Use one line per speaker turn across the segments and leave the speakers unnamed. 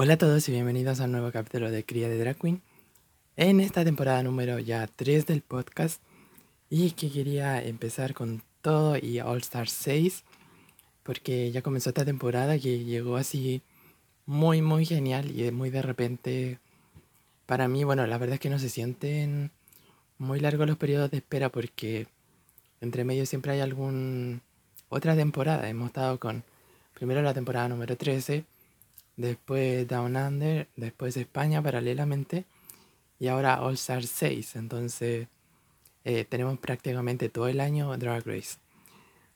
Hola a todos y bienvenidos a un nuevo capítulo de Cría de Drag Queen. En esta temporada número ya 3 del podcast y que quería empezar con todo y All Star 6 porque ya comenzó esta temporada que llegó así muy muy genial y muy de repente para mí, bueno, la verdad es que no se sienten muy largos los periodos de espera porque entre medio siempre hay algún otra temporada. Hemos estado con primero la temporada número 13 después Down Under, después España paralelamente y ahora All Star 6. Entonces eh, tenemos prácticamente todo el año Drag Race.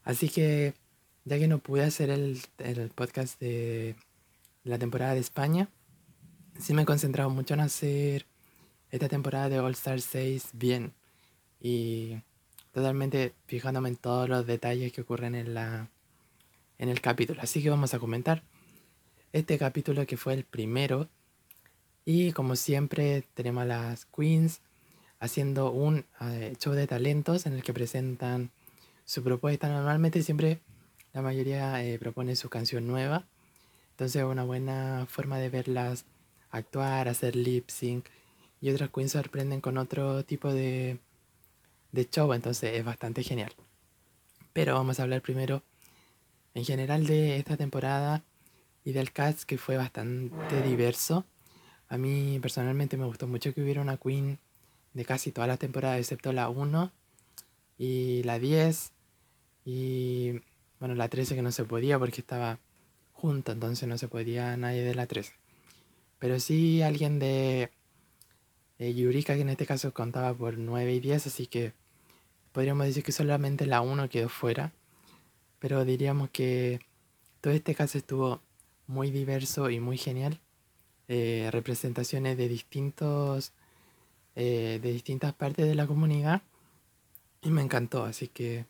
Así que ya que no pude hacer el, el podcast de la temporada de España, sí me he concentrado mucho en hacer esta temporada de All Star 6 bien y totalmente fijándome en todos los detalles que ocurren en la en el capítulo. Así que vamos a comentar este capítulo que fue el primero. Y como siempre tenemos a las queens haciendo un eh, show de talentos en el que presentan su propuesta. Normalmente siempre la mayoría eh, propone su canción nueva. Entonces es una buena forma de verlas actuar, hacer lip sync. Y otras queens sorprenden con otro tipo de, de show. Entonces es bastante genial. Pero vamos a hablar primero en general de esta temporada y del cast que fue bastante diverso. A mí personalmente me gustó mucho que hubiera una queen de casi toda la temporada excepto la 1 y la 10 y bueno la 13 que no se podía porque estaba junta, entonces no se podía nadie de la 13. Pero sí alguien de Yurika que en este caso contaba por 9 y 10, así que podríamos decir que solamente la 1 quedó fuera. Pero diríamos que todo este caso estuvo muy diverso y muy genial. Eh, representaciones de distintos eh, de distintas partes de la comunidad. Y me encantó así que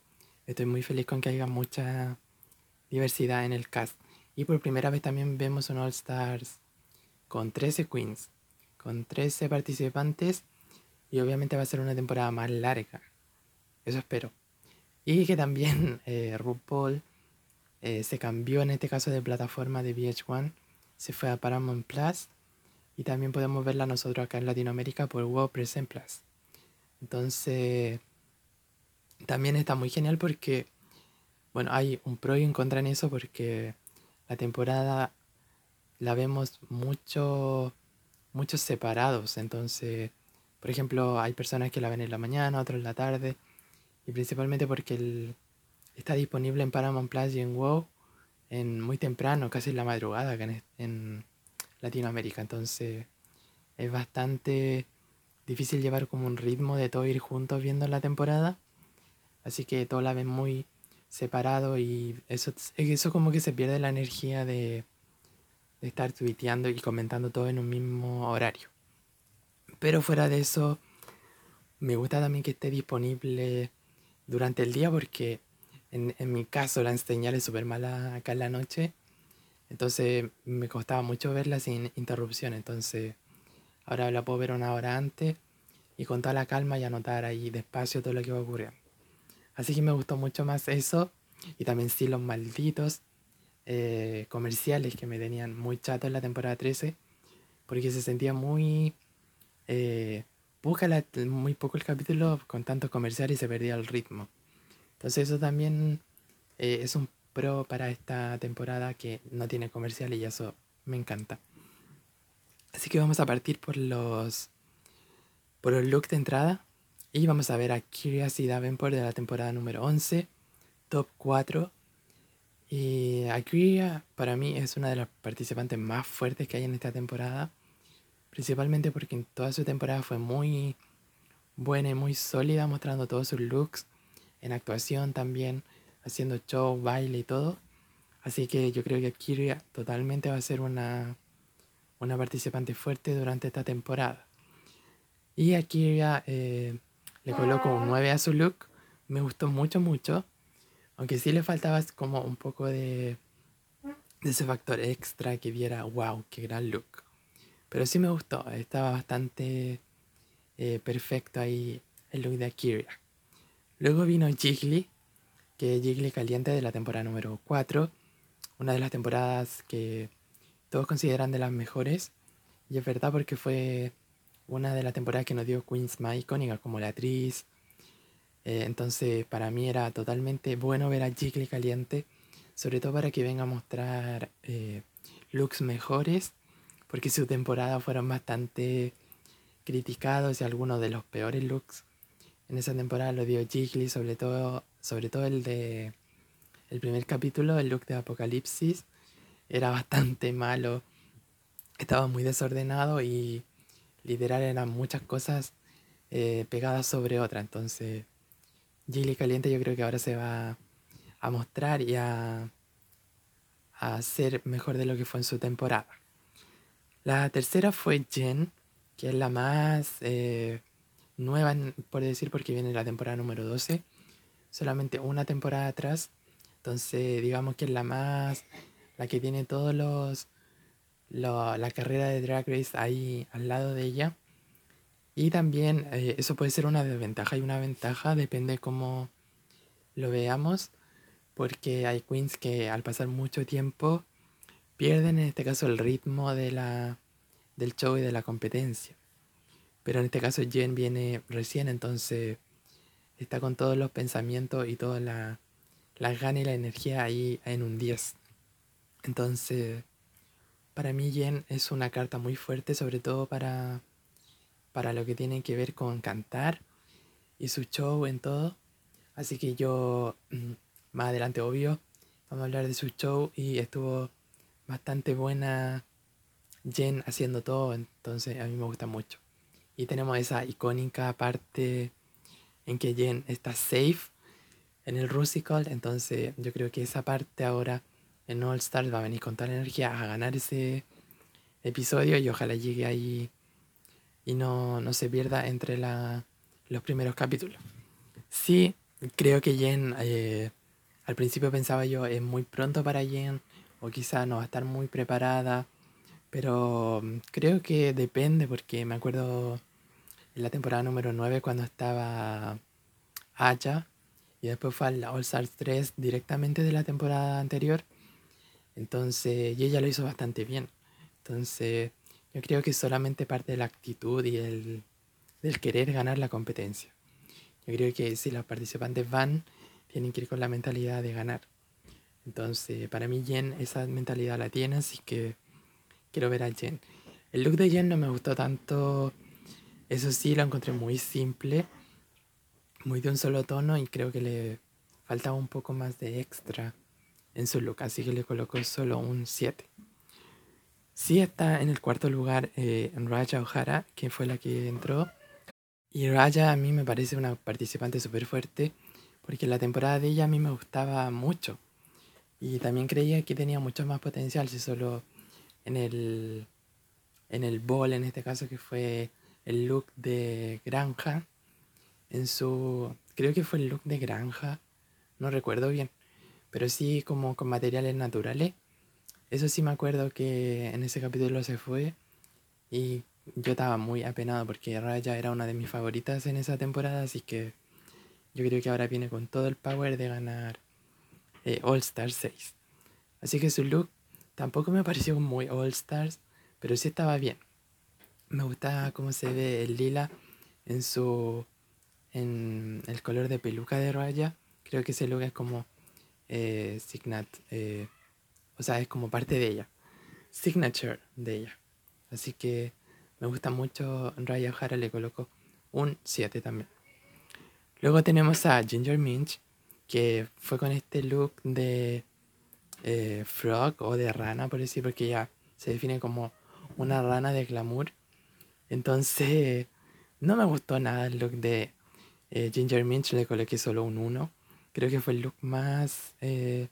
estoy muy feliz con que haya mucha diversidad en el cast. Y por primera vez también vemos un All Stars con 13 queens con 13 participantes y obviamente va a ser una temporada más larga. Eso espero. Y que también eh, RuPaul eh, se cambió en este caso de plataforma de VH1, se fue a Paramount Plus y también podemos verla nosotros acá en Latinoamérica por Wow Present Plus. Entonces, también está muy genial porque, bueno, hay un pro y un contra en eso porque la temporada la vemos mucho, muchos separados. Entonces, por ejemplo, hay personas que la ven en la mañana, otros en la tarde, y principalmente porque el, está disponible en Paramount Plus y en WoW en muy temprano, casi en la madrugada acá en, Latinoamérica. Entonces es bastante difícil llevar como un ritmo de todo ir juntos viendo la temporada. Así que todo la ven muy separado y eso, eso como que se pierde la energía de, de estar tuiteando y comentando todo en un mismo horario. Pero fuera de eso, me gusta también que esté disponible durante el día porque en, mi caso, la señal es súper mala acá en la noche. Entonces me costaba mucho verla sin interrupción. Entonces ahora la puedo ver una hora antes y con toda la calma y anotar ahí despacio todo lo que va a ocurrir. Así que me gustó mucho más eso. Y también sí los malditos eh, comerciales que me tenían muy chato en la temporada 13. Porque se sentía muy... Eh, muy poco el capítulo con tantos comerciales y se perdía el ritmo. Entonces eso también eh, es un pro para esta temporada que no tiene comercial y eso me encanta. Así que vamos a partir por los por los looks de entrada y vamos a ver a Kyria y Davenport de la temporada número 11, top 4. Y a Kyria para mí es una de las participantes más fuertes que hay en esta temporada, principalmente porque en toda su temporada fue muy buena y muy sólida mostrando todos sus looks en actuación también, haciendo show, baile y todo. Así que yo creo que Kiria totalmente va a ser una, una participante fuerte durante esta temporada. Y a Kiria eh, le coloco un 9 a su look. Me gustó mucho, mucho. Aunque sí le faltaba como un poco de, de ese factor extra que viera, wow, qué gran look. Pero sí me gustó, estaba bastante eh, perfecto ahí el look de Akiria. Luego vino Jiggly, que es Jiggly Caliente de la temporada número 4, una de las temporadas que todos consideran de las mejores. Y es verdad porque fue una de las temporadas que nos dio Queens más icónica como la actriz. Eh, entonces para mí era totalmente bueno ver a Jiggly caliente, sobre todo para que venga a mostrar eh, looks mejores, porque su temporada fueron bastante criticados y algunos de los peores looks. En esa temporada lo dio Jiggly, sobre todo, sobre todo el de el primer capítulo, el look de Apocalipsis, era bastante malo. Estaba muy desordenado y literal eran muchas cosas eh, pegadas sobre otra. Entonces, Gilly Caliente yo creo que ahora se va a mostrar y a, a ser mejor de lo que fue en su temporada. La tercera fue Jen, que es la más eh, nueva, por decir, porque viene la temporada número 12. Solamente una temporada atrás. Entonces, digamos que es la más, la que tiene todos los, la carrera de Drag Race ahí al lado de ella. Y también eh, eso puede ser una desventaja y una ventaja, depende cómo lo veamos, porque hay queens que al pasar mucho tiempo pierden en este caso el ritmo de la, del show y de la competencia. Pero en este caso Jen viene recién, entonces está con todos los pensamientos y toda la, la gana y la energía ahí en un 10. Entonces, para mí Jen es una carta muy fuerte, sobre todo para para lo que tiene que ver con cantar y su show en todo. Así que yo, mm, más adelante, obvio, vamos a hablar de su show y estuvo bastante buena Jen haciendo todo, entonces a mí me gusta mucho. Y tenemos esa icónica parte en que Jen está safe en el Rusical, entonces yo creo que esa parte ahora en All Stars va a venir con toda la energía a ganar ese episodio y ojalá llegue ahí y no, se pierda entre los primeros capítulos. Sí, creo que Jen, eh, al principio pensaba yo, es muy pronto para Jen, o quizá no va a estar muy preparada, pero mm, creo que depende, porque me acuerdo en la temporada número 9 cuando estaba Aya, y después fue al All Stars 3 directamente de la temporada anterior, entonces, ella lo hizo bastante bien. Entonces, yo creo que solamente parte de la actitud y el, del querer ganar la competencia. Yo creo que si los participantes van, tienen que ir con la mentalidad de ganar. Entonces, para mí Jen esa mentalidad la tiene, así que quiero ver a Jen. El look de Jen no me gustó tanto, eso sí, lo encontré muy simple, muy de un solo tono y creo que le faltaba un poco más de extra en su look, así que le colocó solo un 7. Sí está en el cuarto lugar eh, Raya O'Hara, que fue la que entró. Y Raya a mí me parece una participante súper fuerte, porque la temporada de ella a mí me gustaba mucho. Y también creía que tenía mucho más potencial, si solo en el, en el ball, en este caso que fue el look de granja, en su, creo que fue el look de granja, no recuerdo bien, pero sí como con materiales naturales eso sí me acuerdo que en ese capítulo se fue y yo estaba muy apenado porque Raya era una de mis favoritas en esa temporada, así que yo creo que ahora viene con todo el power de ganar eh, All Stars 6. Así que su look tampoco me pareció muy All Stars, pero sí estaba bien. Me gusta cómo se ve el lila en su en el color de peluca de Raya. Creo que ese look es como eh, Signat. Eh, o sea, es como parte de ella. Signature de ella. Así que me gusta mucho. Raya O'Hara le coloco un 7 también. Luego tenemos a Ginger Minch, que fue con este look de eh, frog o de rana, por decir, porque ella se define como una rana de glamour. Entonces, no me gustó nada el look de eh, Ginger Minch, le coloqué solo un 1. Creo que fue el look más eh,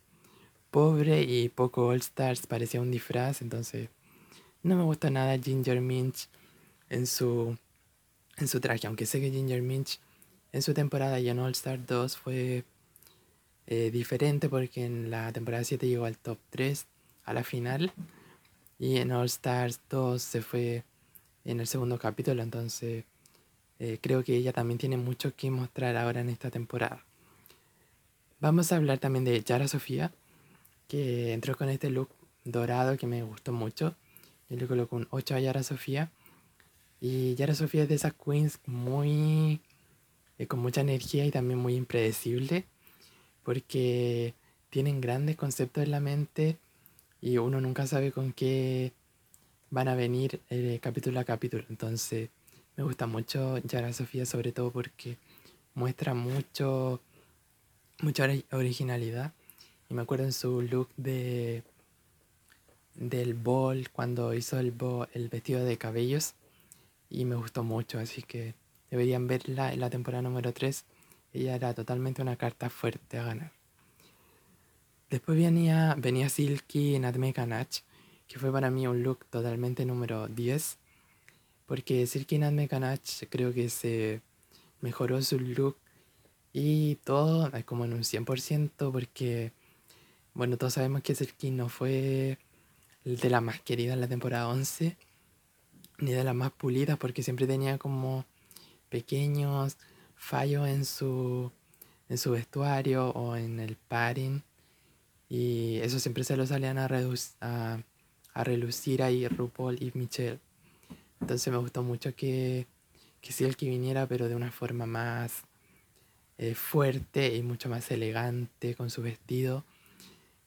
pobre y poco All Stars, parecía un disfraz, entonces no me gusta nada Ginger Minch en su, en su traje, aunque sé que Ginger Minch en su temporada y en All Stars 2 fue eh, diferente porque en la temporada 7 llegó al top 3 a la final y en All Stars 2 se fue en el segundo capítulo, entonces eh, creo que ella también tiene mucho que mostrar ahora en esta temporada. Vamos a hablar también de Yara Sofía, que entró con este look dorado que me gustó mucho. Yo le coloco un 8 a Yara Sofía. Y Yara Sofía es de esas queens muy... Eh, con mucha energía y también muy impredecible. Porque tienen grandes conceptos en la mente y uno nunca sabe con qué van a venir eh, capítulo a capítulo. Entonces me gusta mucho Yara Sofía sobre todo porque muestra mucho mucha originalidad y me acuerdo en su look de del ball cuando hizo el, el vestido de cabellos y me gustó mucho así que deberían verla en la temporada número 3 ella era totalmente una carta fuerte a ganar. Después venía, venía Silky Natme Kanach que fue para mí un look totalmente número 10 porque Silky Natme Kanach creo que se mejoró su look y todo como en un 100% porque, bueno, todos sabemos que Serkin no fue de la más querida en la temporada 11, ni de las más pulidas porque siempre tenía como pequeños fallos en su, en su vestuario o en el padding. Y eso siempre se lo salían a, a, a relucir ahí RuPaul y Michelle. Entonces me gustó mucho que, que que viniera, pero de una forma más eh, fuerte y mucho más elegante con su vestido.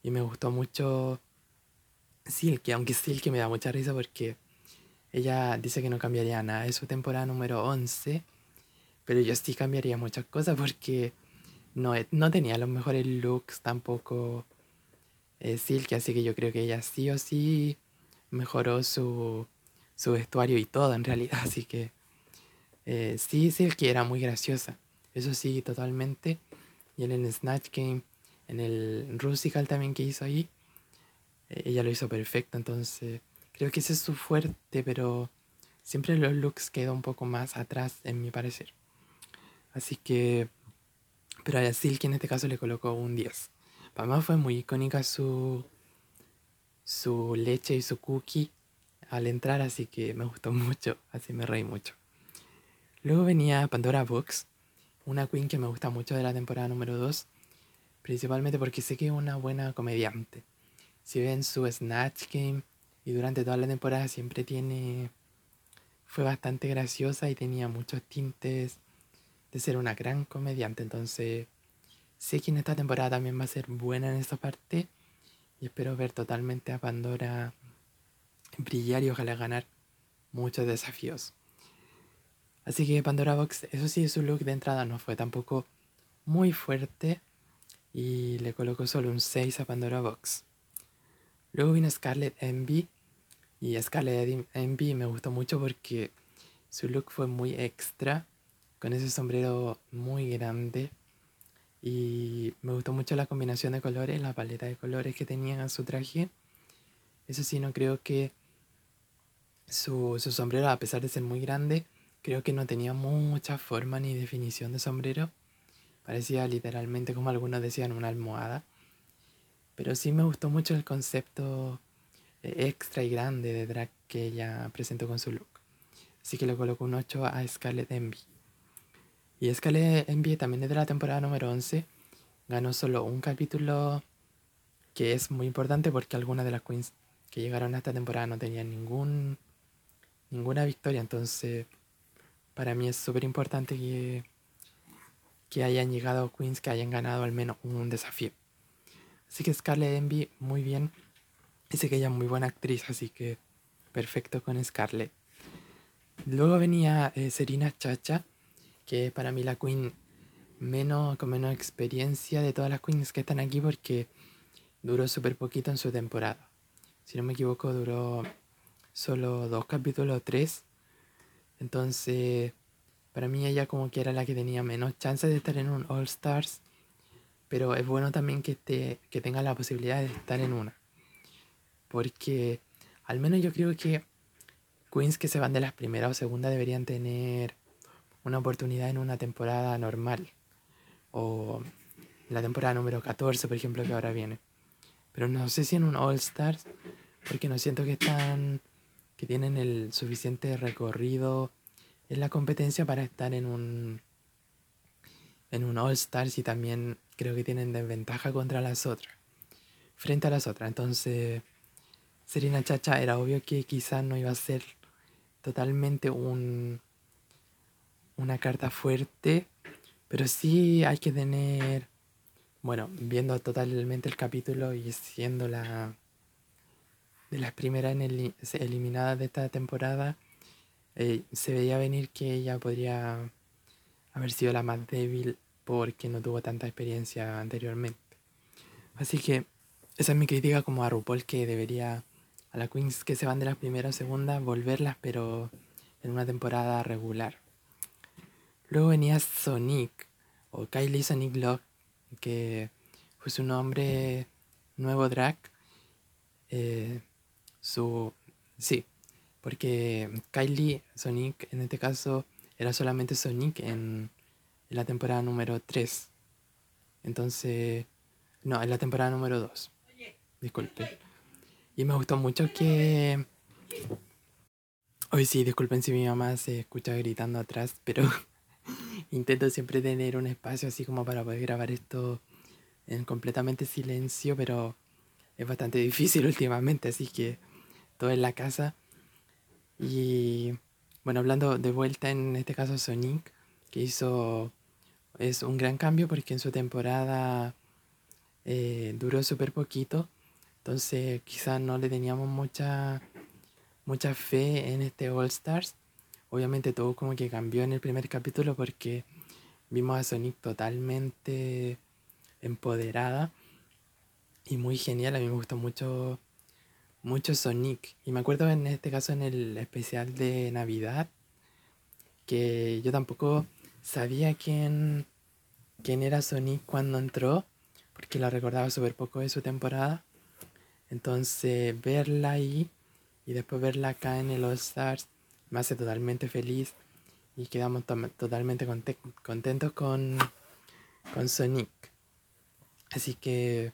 Y me gustó mucho Silky, aunque Silky me da mucha risa porque ella dice que no cambiaría nada de su temporada número 11, pero yo sí cambiaría muchas cosas porque no, no tenía los mejores looks tampoco eh, Silky, así que yo creo que ella sí o sí mejoró su, su vestuario y todo en realidad, así que eh, sí, Silky era muy graciosa. Eso sí, totalmente. Y en el Snatch Game, en el Rusical también que hizo ahí, eh, ella lo hizo perfecto. Entonces, creo que ese es su fuerte, pero siempre los looks quedan un poco más atrás, en mi parecer. Así que, pero a Silky en este caso le colocó un 10. Para mí fue muy icónica su, su leche y su cookie al entrar, así que me gustó mucho, así me reí mucho. Luego venía Pandora Books, una queen que me gusta mucho de la temporada número 2, principalmente porque sé que es una buena comediante. Si ven su Snatch Game y durante toda la temporada siempre tiene... fue bastante graciosa y tenía muchos tintes de ser una gran comediante, entonces sé que en esta temporada también va a ser buena en esa parte y espero ver totalmente a Pandora brillar y ojalá ganar muchos desafíos. Así que Pandora Box, eso sí, su look de entrada no fue tampoco muy fuerte y le colocó solo un 6 a Pandora Box. Luego vino Scarlett Envy y Scarlett Envy me gustó mucho porque su look fue muy extra, con ese sombrero muy grande y me gustó mucho la combinación de colores, la paleta de colores que tenía en su traje. Eso sí, no creo que su, su sombrero, a pesar de ser muy grande, Creo que no tenía mucha forma ni definición de sombrero. Parecía literalmente, como algunos decían, una almohada. Pero sí me gustó mucho el concepto extra y grande de drag que ella presentó con su look. Así que le coloco un 8 a Scarlett Envy. Y Scarlett Envy también es de la temporada número 11. Ganó solo un capítulo que es muy importante porque algunas de las queens que llegaron a esta temporada no tenían ningún, ninguna victoria. Entonces para mí es súper importante que, que hayan llegado queens que hayan ganado al menos un desafío. Así que Scarlett Envy, muy bien. Dice que ella es muy buena actriz, así que perfecto con Scarlett. Luego venía eh, Serena Chacha, que es para mí la queen menos, con menos experiencia de todas las queens que están aquí porque duró súper poquito en su temporada. Si no me equivoco, duró solo dos capítulos, tres. Entonces, para mí ella como que era la que tenía menos chance de estar en un All Stars, pero es bueno también que, que tenga la posibilidad de estar en una. Porque al menos yo creo que queens que se van de las primeras o segundas deberían tener una oportunidad en una temporada normal. O la temporada número 14, por ejemplo, que ahora viene. Pero no sé si en un All Stars, porque no siento que están que tienen el suficiente recorrido en la competencia para estar en un en un All Stars y también creo que tienen desventaja contra las otras frente a las otras entonces Serena Chacha era obvio que quizás no iba a ser totalmente un, una carta fuerte, pero sí hay que tener, bueno, viendo totalmente el capítulo y siendo la de las primeras en eliminadas de esta temporada, eh, se veía venir que ella podría haber sido la más débil porque no tuvo tanta experiencia anteriormente. Así que esa es mi crítica como a RuPaul que debería a las queens que se van de las primeras a segunda volverlas pero en una temporada regular. Luego venía Sonic o Kylie Sonic Love que fue su nombre nuevo drag. Eh, su sí, porque Kylie Sonic en este caso era solamente Sonic en, la temporada número 3. Entonces, no, en la temporada número 2. Disculpen. Y me gustó mucho que... Hoy sí, disculpen si mi mamá se escucha gritando atrás, pero intento siempre tener un espacio así como para poder grabar esto en completamente silencio, pero es bastante difícil últimamente, así que todo en la casa. Y bueno, hablando de vuelta en este caso Sonic, que hizo es un gran cambio porque en su temporada eh, duró súper poquito, entonces quizás no le teníamos mucha, mucha fe en este All Stars. Obviamente todo como que cambió en el primer capítulo porque vimos a Sonic totalmente empoderada y muy genial. A mí me gustó mucho mucho Sonic. Y me acuerdo en este caso en el especial de Navidad, que yo tampoco sabía quién, quién era Sonic cuando entró, porque la recordaba súper poco de su temporada. Entonces verla ahí y después verla acá en el All Stars me hace totalmente feliz y quedamos totalmente contentos con, con Sonic. Así que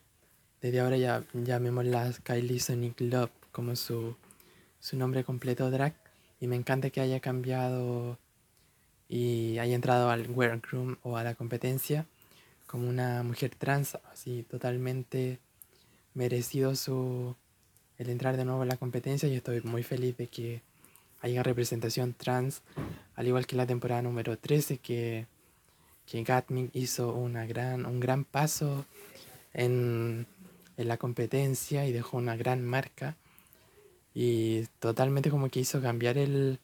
desde ahora ya llamémosla Kylie Sonic Love como su, su nombre completo drag. Y me encanta que haya cambiado y haya entrado al workroom o a la competencia como una mujer trans, así totalmente merecido su el entrar de nuevo a la competencia y estoy muy feliz de que haya representación trans, al igual que la temporada número 13 que, que Gatming hizo una gran, un gran paso en en la competencia y dejó una gran marca. Y totalmente como que hizo cambiar el,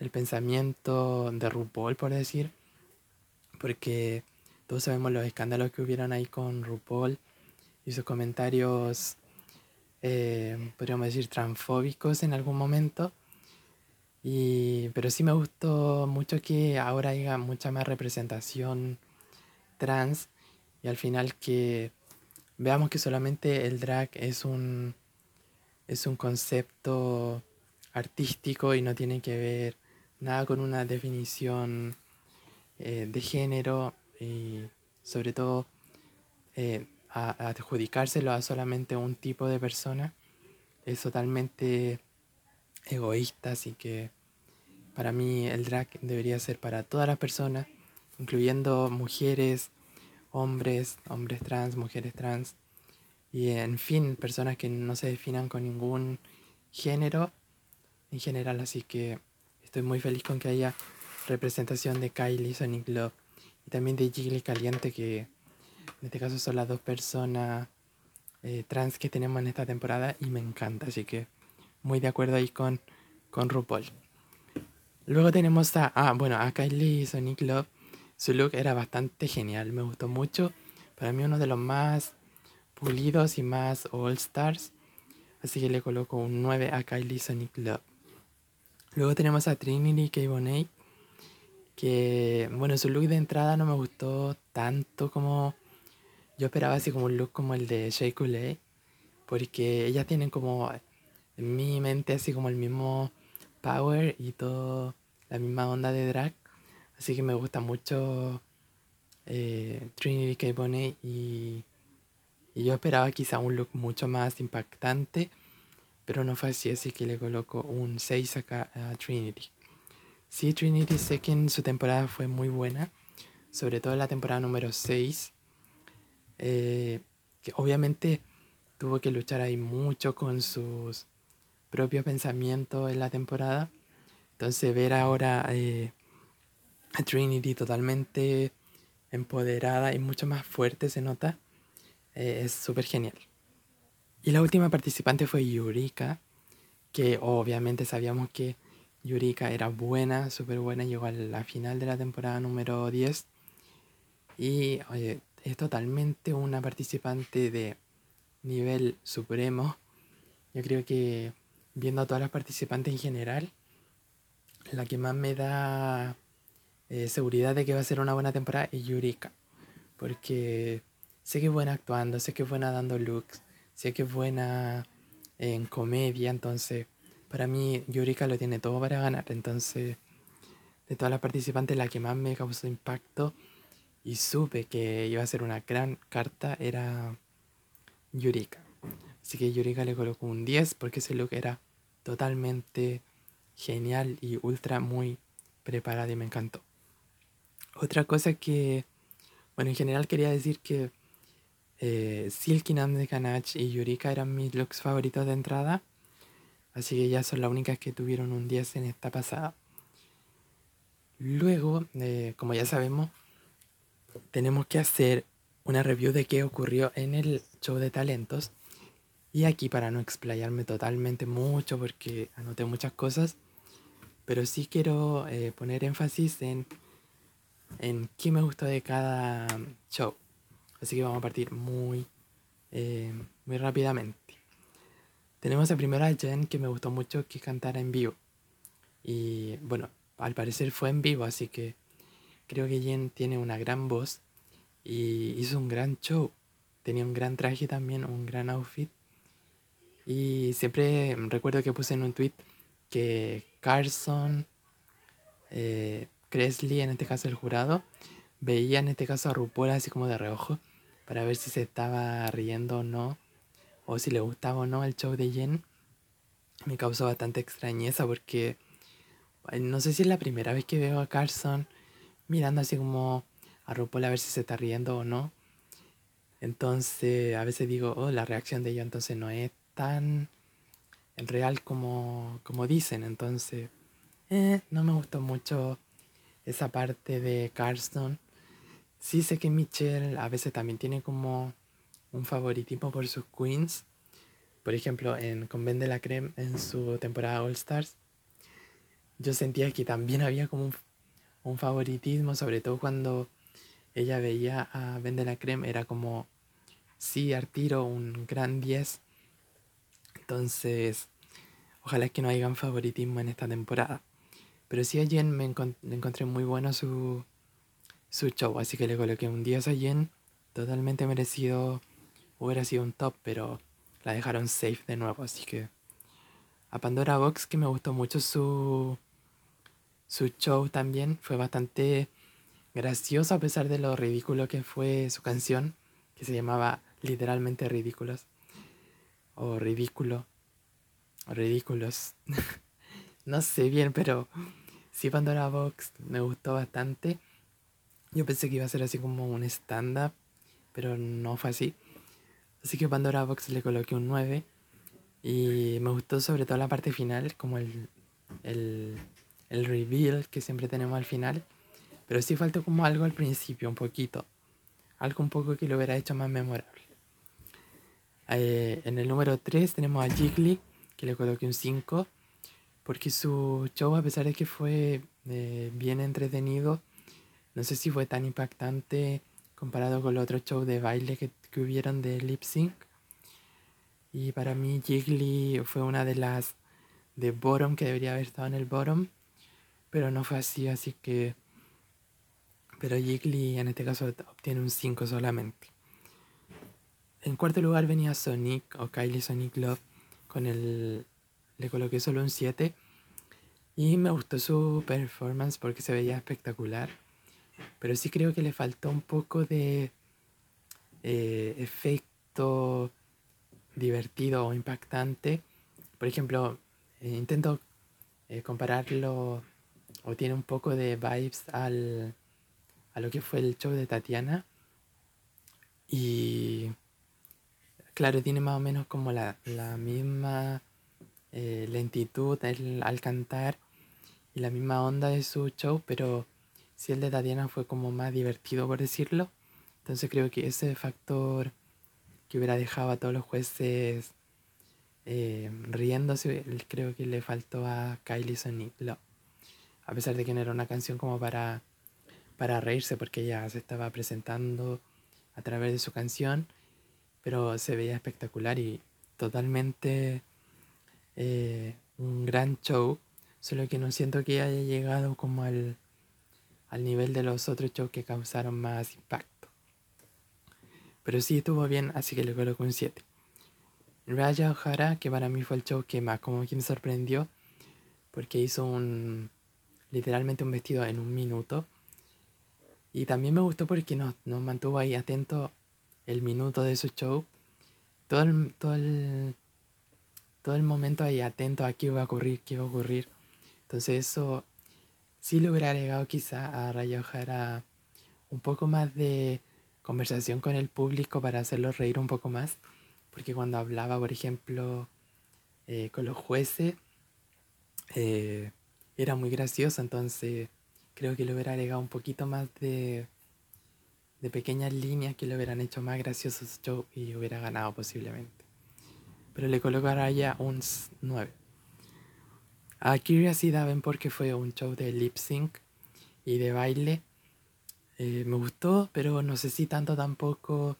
el pensamiento de RuPaul, por decir. Porque todos sabemos los escándalos que hubieron ahí con RuPaul y sus comentarios, eh, podríamos decir, transfóbicos en algún momento. Y, pero sí me gustó mucho que ahora haya mucha más representación trans y al final que veamos que solamente el drag es un, es un concepto artístico y no tiene que ver nada con una definición eh, de género y sobre todo eh, adjudicárselo a solamente un tipo de persona es totalmente egoísta, así que para mí el drag debería ser para todas las personas, incluyendo mujeres, hombres, hombres trans, mujeres trans, y en fin, personas que no se definan con ningún género en general, así que estoy muy feliz con que haya representación de Kylie Sonic Love y también de Jiggly Caliente, que en este caso son las dos personas eh, trans que tenemos en esta temporada y me encanta, así que muy de acuerdo ahí con, con RuPaul. Luego tenemos a, ah, bueno, a Kylie Sonic Love su look era bastante genial, me gustó mucho. Para mí uno de los más pulidos y más all stars. Así que le coloco un 9 a Kylie Sonic Love. Luego tenemos a Trinity K. Bonet. Que, bueno, su look de entrada no me gustó tanto como yo esperaba, así como un look como el de Shea Coulee. Porque ellas tienen como, en mi mente, así como el mismo power y todo, la misma onda de drag. Así que me gusta mucho eh, Trinity K. Bonet y, y, yo esperaba quizá un look mucho más impactante, pero no fue así, así que le coloco un 6 acá a Trinity. Sí, Trinity sé que en su temporada fue muy buena, sobre todo la temporada número 6, eh, que obviamente tuvo que luchar ahí mucho con sus propio pensamiento en la temporada. Entonces ver ahora eh, a Trinity totalmente empoderada y mucho más fuerte se nota, eh, es súper genial. Y la última participante fue Yurika, que obviamente sabíamos que Yurika era buena, súper buena, llegó a la final de la temporada número 10 y oye, es totalmente una participante de nivel supremo. Yo creo que viendo a todas las participantes en general, la que más me da eh, seguridad de que va a ser una buena temporada es Yurika. Porque sé que es buena actuando, sé que es buena dando looks, sé que es buena en comedia. Entonces, para mí, Yurika lo tiene todo para ganar. Entonces, de todas las participantes, la que más me causó impacto y supe que iba a ser una gran carta era Yurika. Así que Yurika le colocó un 10 porque ese look era totalmente genial y ultra muy preparado y me encantó. Otra cosa que, bueno, en general quería decir que eh, Silky de Kanach y Yurika eran mis looks favoritos de entrada. Así que ellas son las únicas que tuvieron un 10 en esta pasada. Luego, eh, como ya sabemos, tenemos que hacer una review de qué ocurrió en el show de talentos. Y aquí para no explayarme totalmente mucho porque anoté muchas cosas, pero sí quiero eh, poner énfasis en, en qué me gustó de cada show. Así que vamos a partir muy, eh, muy rápidamente. Tenemos a primero a Jen que me gustó mucho que cantara en vivo. Y bueno, al parecer fue en vivo, así que Creo que Jen tiene una gran voz y hizo un gran show. Tenía un gran traje también, un gran outfit. Y siempre recuerdo que puse en un tweet que Carson, eh, Cresley, en este caso el jurado, veía en este caso a RuPaul así como de reojo para ver si se estaba riendo o no, o si le gustaba o no el show de Jen. Me causó bastante extrañeza porque no sé si es la primera vez que veo a Carson mirando así como a RuPaul a ver si se está riendo o no. Entonces a veces digo, oh, la reacción de ella entonces no es tan real como, como dicen. Entonces, eh, no me gustó mucho esa parte de Carson. Sí sé que Michelle a veces también tiene como un favoritismo por sus queens. Por ejemplo, en Conven de la Creme, en su temporada All Stars, yo sentía que también había como un un favoritismo, sobre todo cuando ella veía a Ben de la Creme, era como, sí, Artiro, un gran 10. Entonces, ojalá que no haya un favoritismo en esta temporada. Pero sí a Jen me encontré muy bueno su, su show, así que le coloqué un 10 a Jen, totalmente merecido, hubiera sido un top, pero la dejaron safe de nuevo, así que a Pandora Box que me gustó mucho su su show también fue bastante gracioso a pesar de lo ridículo que fue su canción, que se llamaba literalmente Ridículos. O Ridículo. O Ridículos. no sé bien, pero sí Pandora Box me gustó bastante. Yo pensé que iba a ser así como un stand-up, pero no fue así. Así que Pandora Box le coloqué un 9. Y me gustó sobre todo la parte final, como el, el el reveal que siempre tenemos al final. Pero sí faltó como algo al principio, un poquito. Algo un poco que lo hubiera hecho más memorable. Eh, en el número 3 tenemos a Jiggly, que le coloqué un 5. Porque su show, a pesar de que fue eh, bien entretenido, no sé si fue tan impactante comparado con los otros shows de baile que, que hubieron de lip sync. Y para mí Jiggly fue una de las de bottom que debería haber estado en el bottom pero no fue así, así que... Pero Jiggly en este caso obtiene un 5 solamente. En cuarto lugar venía Sonic o Kylie Sonic Love con el... Le coloqué solo un 7 y me gustó su performance porque se veía espectacular. Pero sí creo que le faltó un poco de eh, efecto divertido o impactante. Por ejemplo, eh, intento eh, compararlo o tiene un poco de vibes al, a lo que fue el show de Tatiana. Y claro, tiene más o menos como la, la misma eh, lentitud al cantar y la misma onda de su show, pero si el de Tatiana fue como más divertido, por decirlo. Entonces creo que ese factor que hubiera dejado a todos los jueces eh, riéndose, creo que le faltó a Kylie Sonic A pesar de que no era una canción como para, para reírse, porque ella se estaba presentando a través de su canción, pero se veía espectacular y totalmente eh, un gran show, solo que no siento que haya llegado como al, al nivel de los otros shows que causaron más impacto. Pero sí estuvo bien, así que le coloco un 7. Raya O'Hara, que para mí fue el show que más como que me sorprendió, porque hizo un literalmente un vestido en un minuto. Y también me gustó porque nos, nos mantuvo ahí atento el minuto de su show. Todo el, todo el, todo el momento ahí atento a qué iba a ocurrir, qué iba a ocurrir. Entonces eso sí le hubiera agregado quizá a Raya O'Hara un poco más de conversación con el público para hacerlo reír un poco más. Porque cuando hablaba, por ejemplo, eh, con los jueces, eh, era muy gracioso. Entonces creo que le hubiera agregado un poquito más de, de pequeñas líneas que le hubieran hecho más gracioso su show y hubiera ganado posiblemente. Pero le coloco a Raya un 9. A sí daban porque fue un show de lip sync y de baile. Eh, me gustó, pero no sé si tanto tampoco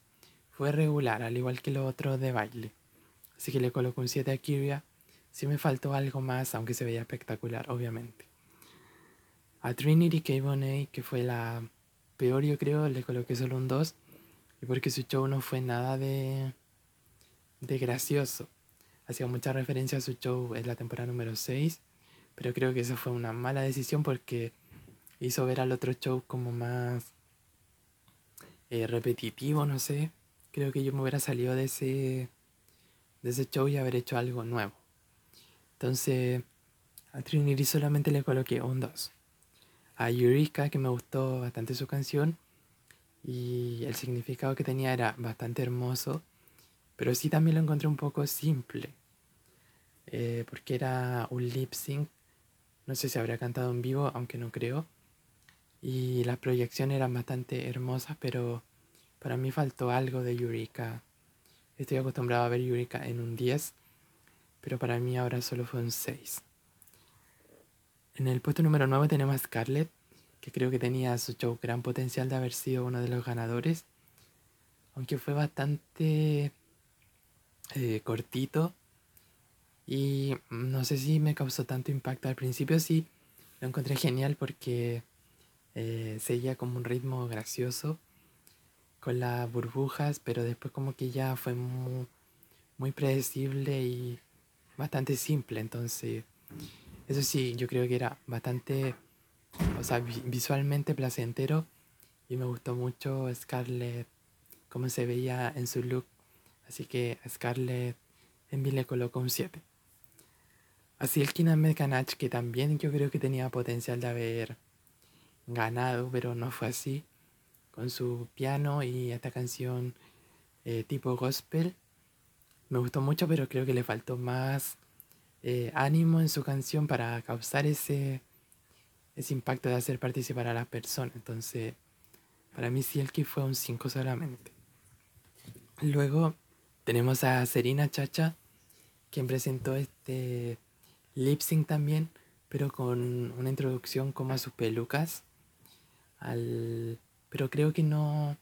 fue regular, al igual que lo otro de baile. Así que le coloco un 7 a Kyria. Sí me faltó algo más, aunque se veía espectacular, obviamente. A Trinity K. Bonet, que fue la peor yo creo, le coloqué solo un 2. Y porque su show no fue nada de, de gracioso. Hacía mucha referencia a su show en la temporada número 6 pero creo que eso fue una mala decisión porque hizo ver al otro show como más eh, repetitivo, no sé. Creo que yo me hubiera salido de ese, de ese show y haber hecho algo nuevo. Entonces, a Trinity solamente le coloqué un 2. A Eureka, que me gustó bastante su canción y el significado que tenía era bastante hermoso, pero sí también lo encontré un poco simple, eh, porque era un lip sync no sé si habría cantado en vivo, aunque no creo. Y las proyecciones eran bastante hermosas, pero para mí faltó algo de Eureka. Estoy acostumbrado a ver Eureka en un 10, pero para mí ahora solo fue un 6. En el puesto número 9 tenemos a Scarlett, que creo que tenía su show gran potencial de haber sido uno de los ganadores, aunque fue bastante eh, cortito y no sé si me causó tanto impacto. Al principio sí, lo encontré genial porque eh, seguía como un ritmo gracioso con las burbujas, pero después como que ya fue muy, muy predecible y bastante simple. Entonces, eso sí, yo creo que era bastante, o sea, visualmente placentero y me gustó mucho Scarlett, cómo se veía en su look. Así que Scarlett en le colocó un 7. Así el Kinan Kanach, que también yo creo que tenía potencial de haber ganado, pero no fue así. Con su piano y esta canción eh, tipo gospel. Me gustó mucho, pero creo que le faltó más eh, ánimo en su canción para causar ese, ese impacto de hacer participar a las personas. Entonces, para mí Silky fue un 5 solamente. Luego tenemos a Serena Chacha, quien presentó este lip sync también, pero con una introducción como a sus pelucas. Al... Pero creo que no,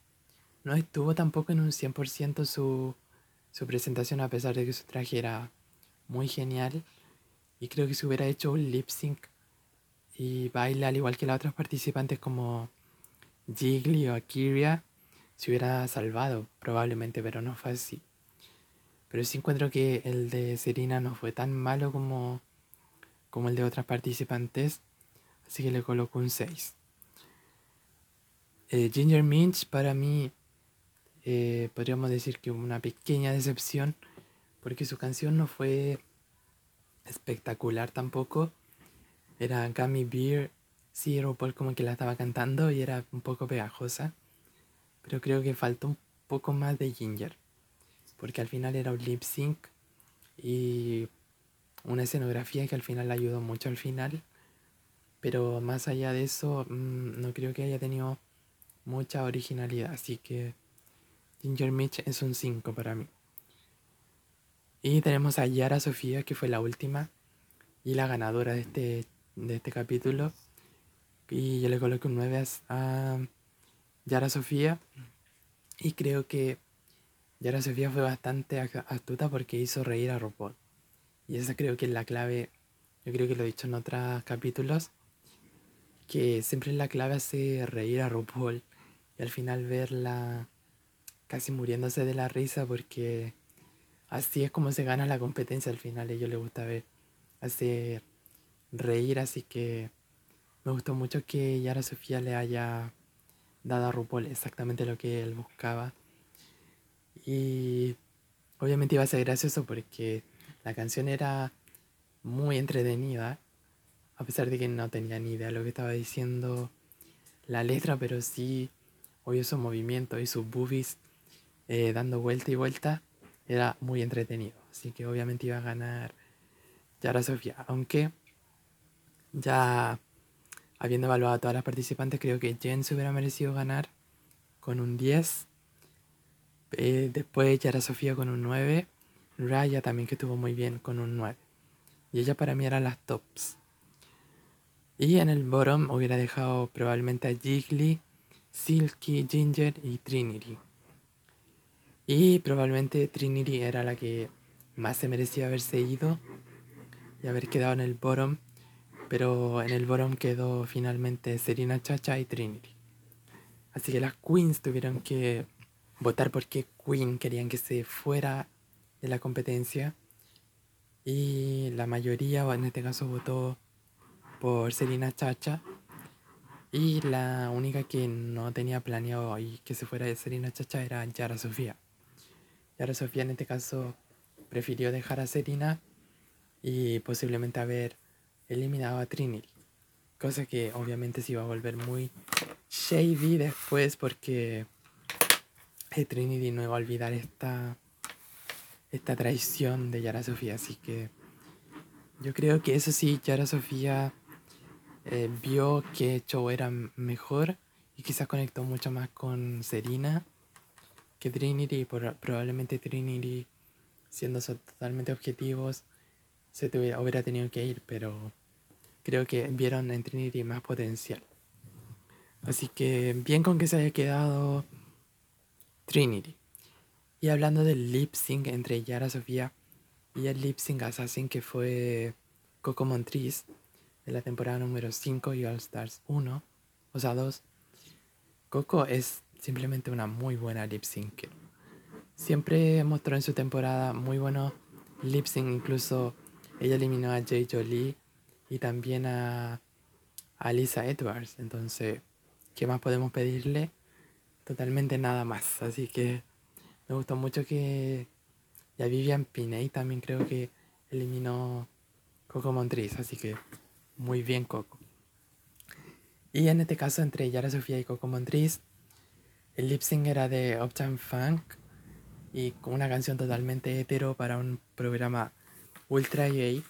no estuvo tampoco en un 100% su, su presentación, a pesar de que su traje era muy genial. Y creo que si hubiera hecho un lip sync y baila al igual que las otras participantes como Jiggly o Akiria, se hubiera salvado probablemente, pero no fue así. Pero sí encuentro que el de Serena no fue tan malo como como el de otras participantes, así que le coloco un 6. Eh, Ginger Minch para mí eh, podríamos decir que una pequeña decepción porque su canción no fue espectacular tampoco. Era Gummy Beer, sí, Paul como que la estaba cantando y era un poco pegajosa, pero creo que faltó un poco más de Ginger porque al final era un lip sync y una escenografía que al final ayudó mucho al final. Pero más allá de eso, mm, no creo que haya tenido mucha originalidad. Así que Ginger Mitch es un 5 para mí. Y tenemos a Yara Sofía, que fue la última y la ganadora de este, de este capítulo. Y yo le coloco un 9 a Yara Sofía. Y creo que Yara Sofía fue bastante astuta porque hizo reír a RuPaul. Y esa creo que es la clave, yo creo que lo he dicho en otros capítulos, que siempre la clave hace reír a RuPaul. Y al final verla casi muriéndose de la risa porque así es como se gana la competencia al final. A ellos les gusta ver hacer reír, así que me gustó mucho que Yara Sofía le haya dado a RuPaul exactamente lo que él buscaba. Y obviamente iba a ser gracioso porque la canción era muy entretenida, a pesar de que no tenía ni idea de lo que estaba diciendo la letra, pero sí, oye su movimiento y sus boobies eh, dando vuelta y vuelta, era muy entretenido. Así que obviamente iba a ganar Yara Sofía, aunque ya habiendo evaluado a todas las participantes, creo que Jen se hubiera merecido ganar con un 10. Eh, después Yara Sofía con un 9. Raya también que estuvo muy bien con un 9. Y ella para mí era las tops. Y en el bottom hubiera dejado probablemente a Jiggly, Silky, Ginger y Trinity. Y probablemente Trinity era la que más se merecía haberse ido y haber quedado en el bottom pero en el bottom quedó finalmente Serena Chacha y Trinity. Así que las queens tuvieron que votar porque queen querían que se fuera de la competencia y la mayoría, en este caso, votó por Serena Chacha y la única que no tenía planeado y que se fuera de Serena Chacha era Yara Sofía. Yara Sofía en este caso prefirió dejar a Serena y posiblemente haber eliminado a Trinity. Cosa que obviamente se iba a volver muy shady después porque eh, Trinity no iba a olvidar esta, esta traición de Yara Sofía. Así que yo creo que eso sí, Yara Sofía eh, vio que show era mejor y quizás conectó mucho más con Serena que Trinity. Por, probablemente Trinity, siendo totalmente objetivos, se hubiera tenido que ir, pero creo que vieron en Trinity más potencial. Así que bien con que se haya quedado Trinity. Y hablando del lip sync entre Yara Sofía y el lip sync assassin que fue Coco Montriz de la temporada número 5 y All Stars 1, o sea 2. Coco es simplemente una muy buena lip sync. Siempre mostró en su temporada muy buenos lip sync, incluso ella eliminó a Jay Jolie y también a, Lisa Edwards. Entonces, ¿qué más podemos pedirle? Totalmente nada más. Así que me gustó mucho que ya Vivian Piney también creo que eliminó Coco Montriz. Así que muy bien Coco. Y en este caso entre Yara Sofía y Coco Montriz, el lip sync era de Uptown Funk y con una canción totalmente hetero para un programa ultra gay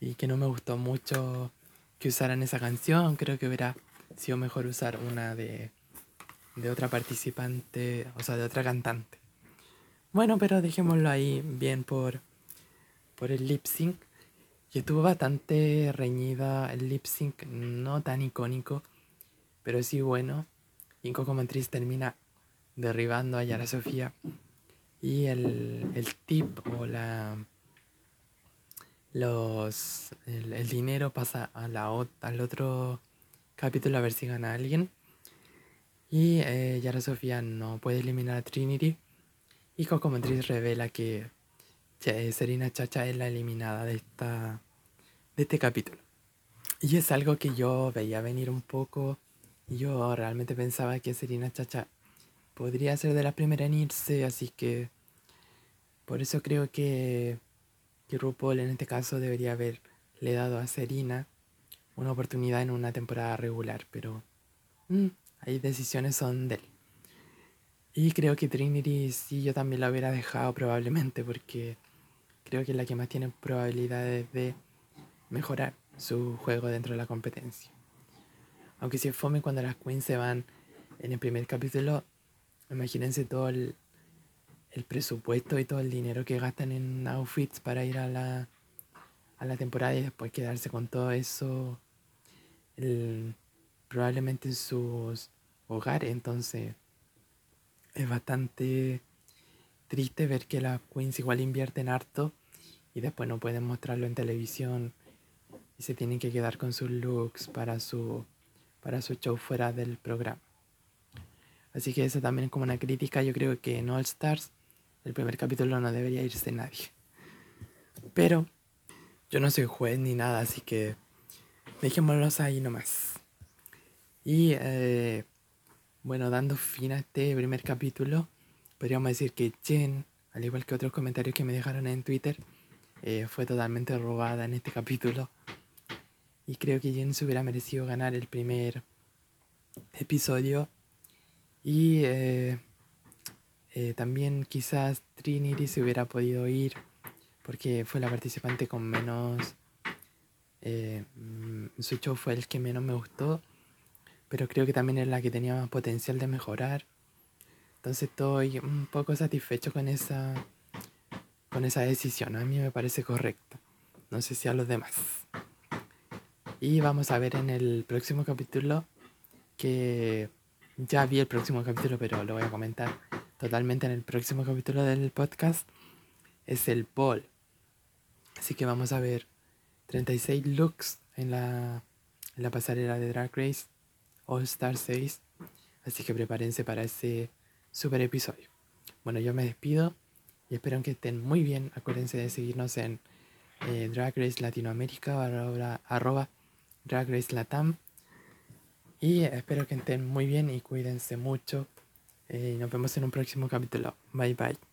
y que no me gustó mucho que usaran esa canción. Creo que hubiera sido mejor usar una de, de otra participante, o sea, de otra cantante. Bueno, pero dejémoslo ahí bien por, por el lip sync. Y estuvo bastante reñida el lip sync, no tan icónico, pero sí bueno. Y Coco Montriz termina derribando a Yara Sofía. Y el, el tip o la, los, el, dinero pasa a la, al otro capítulo a ver si gana alguien. Y eh, Yara Sofía no puede eliminar a Trinity. Y Coco Montriz revela que Serena Chacha es la eliminada de, esta, de este capítulo. Y es algo que yo veía venir un poco. Yo realmente pensaba que Serena Chacha podría ser de la primera en irse, así que por eso creo que que RuPaul en este caso debería haberle dado a Serena una oportunidad en una temporada regular, pero mm, ahí decisiones son de él. Y creo que Trinity sí yo también la hubiera dejado probablemente porque creo que es la que más tiene probabilidades de mejorar su juego dentro de la competencia. Aunque si es fome cuando las queens se van en el primer capítulo, imagínense todo el, el presupuesto y todo el dinero que gastan en outfits para ir a la, a la temporada y después quedarse con todo eso probablemente en sus hogares. Entonces es bastante triste ver que las queens igual invierten harto y después no pueden mostrarlo en televisión y se tienen que quedar con sus looks para su, para su show fuera del programa. Así que eso también es como una crítica. Yo creo que en All Stars el primer capítulo no debería irse nadie. Pero yo no soy juez ni nada, así que dejémoslos ahí nomás. Y eh, bueno, dando fin a este primer capítulo, podríamos decir que Jen, al igual que otros comentarios que me dejaron en Twitter, eh, fue totalmente robada en este capítulo. Y creo que Jen se hubiera merecido ganar el primer episodio. Y eh, eh, también quizás Trinity se hubiera podido ir porque fue la participante con menos... Eh, mm, su show fue el que menos me gustó, pero creo que también es la que tenía más potencial de mejorar. Entonces estoy un poco satisfecho con esa, con esa decisión. A mí me parece correcta. No sé si a los demás. Y vamos a ver en el próximo capítulo que ya vi el próximo capítulo, pero lo voy a comentar totalmente en el próximo capítulo del podcast, es el Ball. Así que vamos a ver 36 looks en la, en la pasarela de Drag Race All Star 6. Así que prepárense para ese super episodio. Bueno, yo me despido y espero que estén muy bien. Acuérdense de seguirnos en eh, Drag Race Latinoamérica arroba Drag Race Latam. Y espero que estén muy bien y cuídense mucho. Eh, nos vemos en un próximo capítulo. Bye bye.